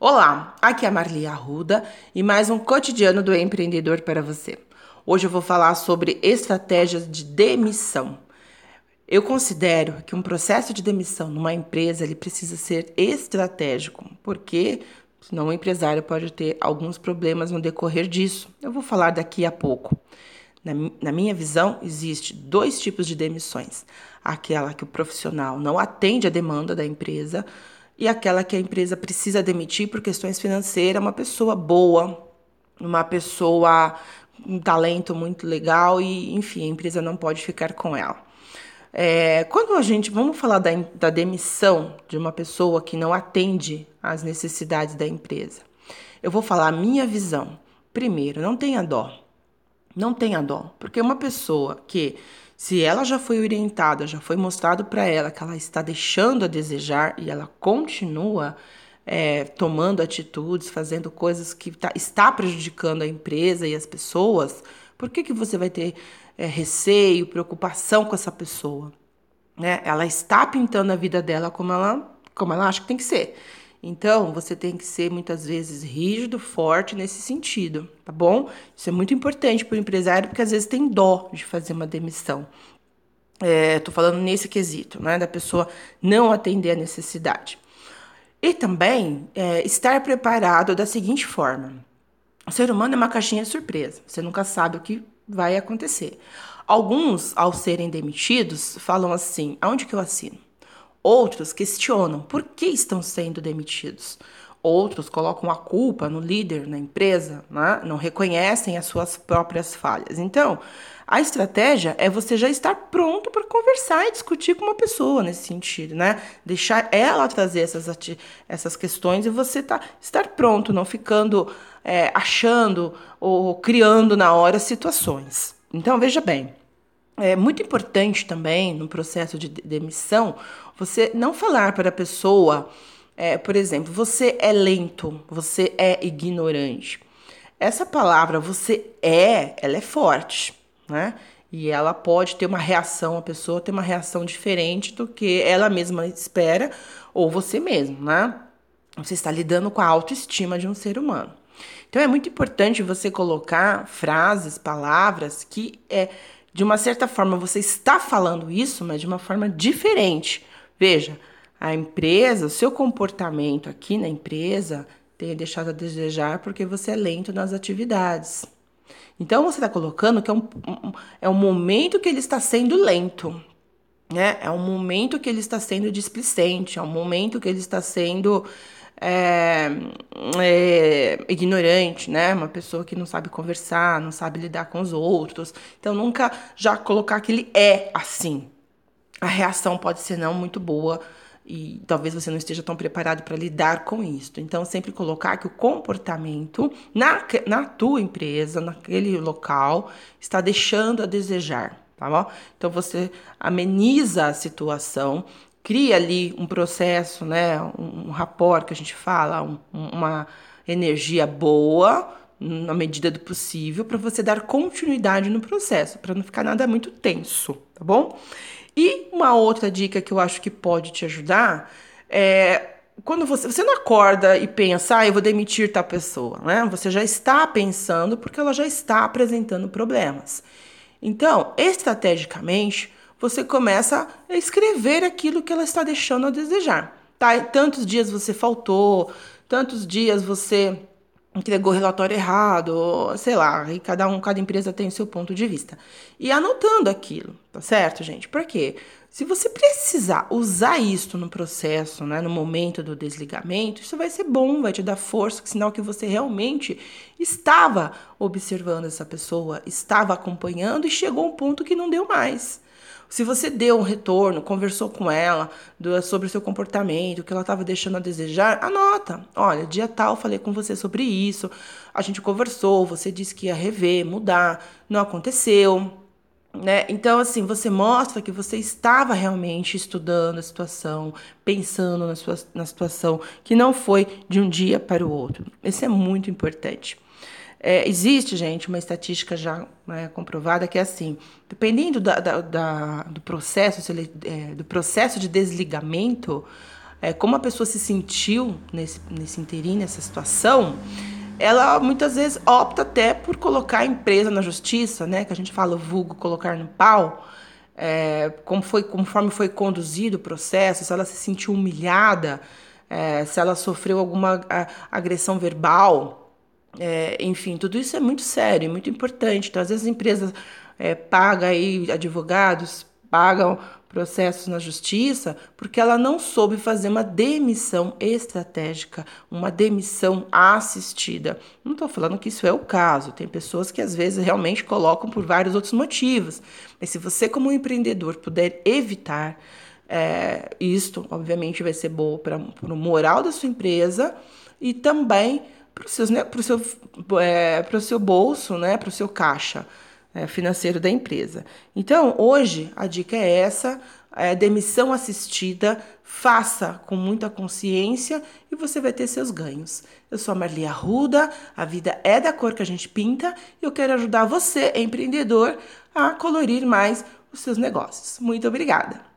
Olá, aqui é a Marli Arruda e mais um cotidiano do empreendedor para você. Hoje eu vou falar sobre estratégias de demissão. Eu considero que um processo de demissão numa empresa ele precisa ser estratégico, porque senão o empresário pode ter alguns problemas no decorrer disso. Eu vou falar daqui a pouco. Na, na minha visão, existe dois tipos de demissões: aquela que o profissional não atende a demanda da empresa e aquela que a empresa precisa demitir por questões financeiras, uma pessoa boa, uma pessoa um talento muito legal e, enfim, a empresa não pode ficar com ela. É, quando a gente, vamos falar da, da demissão de uma pessoa que não atende às necessidades da empresa. Eu vou falar a minha visão. Primeiro, não tenha dó. Não tenha dó, porque uma pessoa que se ela já foi orientada, já foi mostrado para ela que ela está deixando a desejar e ela continua é, tomando atitudes, fazendo coisas que tá, está prejudicando a empresa e as pessoas, por que, que você vai ter é, receio, preocupação com essa pessoa? Né? Ela está pintando a vida dela como ela, como ela acha que tem que ser. Então, você tem que ser muitas vezes rígido, forte nesse sentido, tá bom? Isso é muito importante para o empresário, porque às vezes tem dó de fazer uma demissão. É, tô falando nesse quesito, né? Da pessoa não atender a necessidade. E também é, estar preparado da seguinte forma: o ser humano é uma caixinha de surpresa, você nunca sabe o que vai acontecer. Alguns, ao serem demitidos, falam assim: aonde que eu assino? Outros questionam por que estão sendo demitidos. Outros colocam a culpa no líder, na empresa, né? não reconhecem as suas próprias falhas. Então, a estratégia é você já estar pronto para conversar e discutir com uma pessoa nesse sentido, né? Deixar ela trazer essas, essas questões e você tá, estar pronto, não ficando é, achando ou criando na hora situações. Então, veja bem. É muito importante também no processo de demissão você não falar para a pessoa, é, por exemplo, você é lento, você é ignorante. Essa palavra você é, ela é forte, né? E ela pode ter uma reação, a pessoa ter uma reação diferente do que ela mesma espera ou você mesmo, né? Você está lidando com a autoestima de um ser humano. Então é muito importante você colocar frases, palavras que é de uma certa forma você está falando isso, mas de uma forma diferente. Veja, a empresa, o seu comportamento aqui na empresa tem deixado a desejar porque você é lento nas atividades. Então você está colocando que é um, um, é um momento que ele está sendo lento, né? É um momento que ele está sendo displicente, é um momento que ele está sendo é, é, ignorante, né? Uma pessoa que não sabe conversar, não sabe lidar com os outros. Então, nunca já colocar que ele é assim. A reação pode ser não muito boa e talvez você não esteja tão preparado para lidar com isso. Então, sempre colocar que o comportamento na, na tua empresa, naquele local, está deixando a desejar, tá bom? Então, você ameniza a situação cria ali um processo, né, um, rapport que a gente fala, um, uma energia boa, na medida do possível, para você dar continuidade no processo, para não ficar nada muito tenso, tá bom? E uma outra dica que eu acho que pode te ajudar é quando você, você não acorda e pensa, ah, eu vou demitir tal pessoa, né? Você já está pensando porque ela já está apresentando problemas. Então, estrategicamente, você começa a escrever aquilo que ela está deixando a desejar. Tá? Tantos dias você faltou, tantos dias você entregou relatório errado, sei lá, e cada um, cada empresa tem o seu ponto de vista. E anotando aquilo, tá certo, gente? Por quê? Se você precisar usar isso no processo, né, no momento do desligamento, isso vai ser bom, vai te dar força, sinal que você realmente estava observando essa pessoa, estava acompanhando e chegou um ponto que não deu mais. Se você deu um retorno, conversou com ela do, sobre o seu comportamento, o que ela estava deixando a desejar, anota. Olha, dia tal falei com você sobre isso, a gente conversou, você disse que ia rever, mudar, não aconteceu. Né? Então, assim, você mostra que você estava realmente estudando a situação, pensando na, sua, na situação, que não foi de um dia para o outro. Isso é muito importante. É, existe, gente, uma estatística já né, comprovada que é assim, dependendo da, da, da do, processo, é, do processo de desligamento, é, como a pessoa se sentiu nesse, nesse inteirinho, nessa situação, ela muitas vezes opta até por colocar a empresa na justiça, né? Que a gente fala vulgo colocar no pau. É, como foi, conforme foi conduzido o processo, se ela se sentiu humilhada, é, se ela sofreu alguma agressão verbal, é, enfim, tudo isso é muito sério, muito importante. Então, às vezes, as empresas é, pagam aí advogados, pagam processos na justiça porque ela não soube fazer uma demissão estratégica, uma demissão assistida. Não estou falando que isso é o caso, tem pessoas que às vezes realmente colocam por vários outros motivos, mas se você, como empreendedor, puder evitar é, isto, obviamente, vai ser bom para o moral da sua empresa e também para o seu, é, seu bolso, né, para o seu caixa é, financeiro da empresa. Então, hoje, a dica é essa: é, demissão assistida, faça com muita consciência e você vai ter seus ganhos. Eu sou a Marli Arruda, a vida é da cor que a gente pinta e eu quero ajudar você, empreendedor, a colorir mais os seus negócios. Muito obrigada!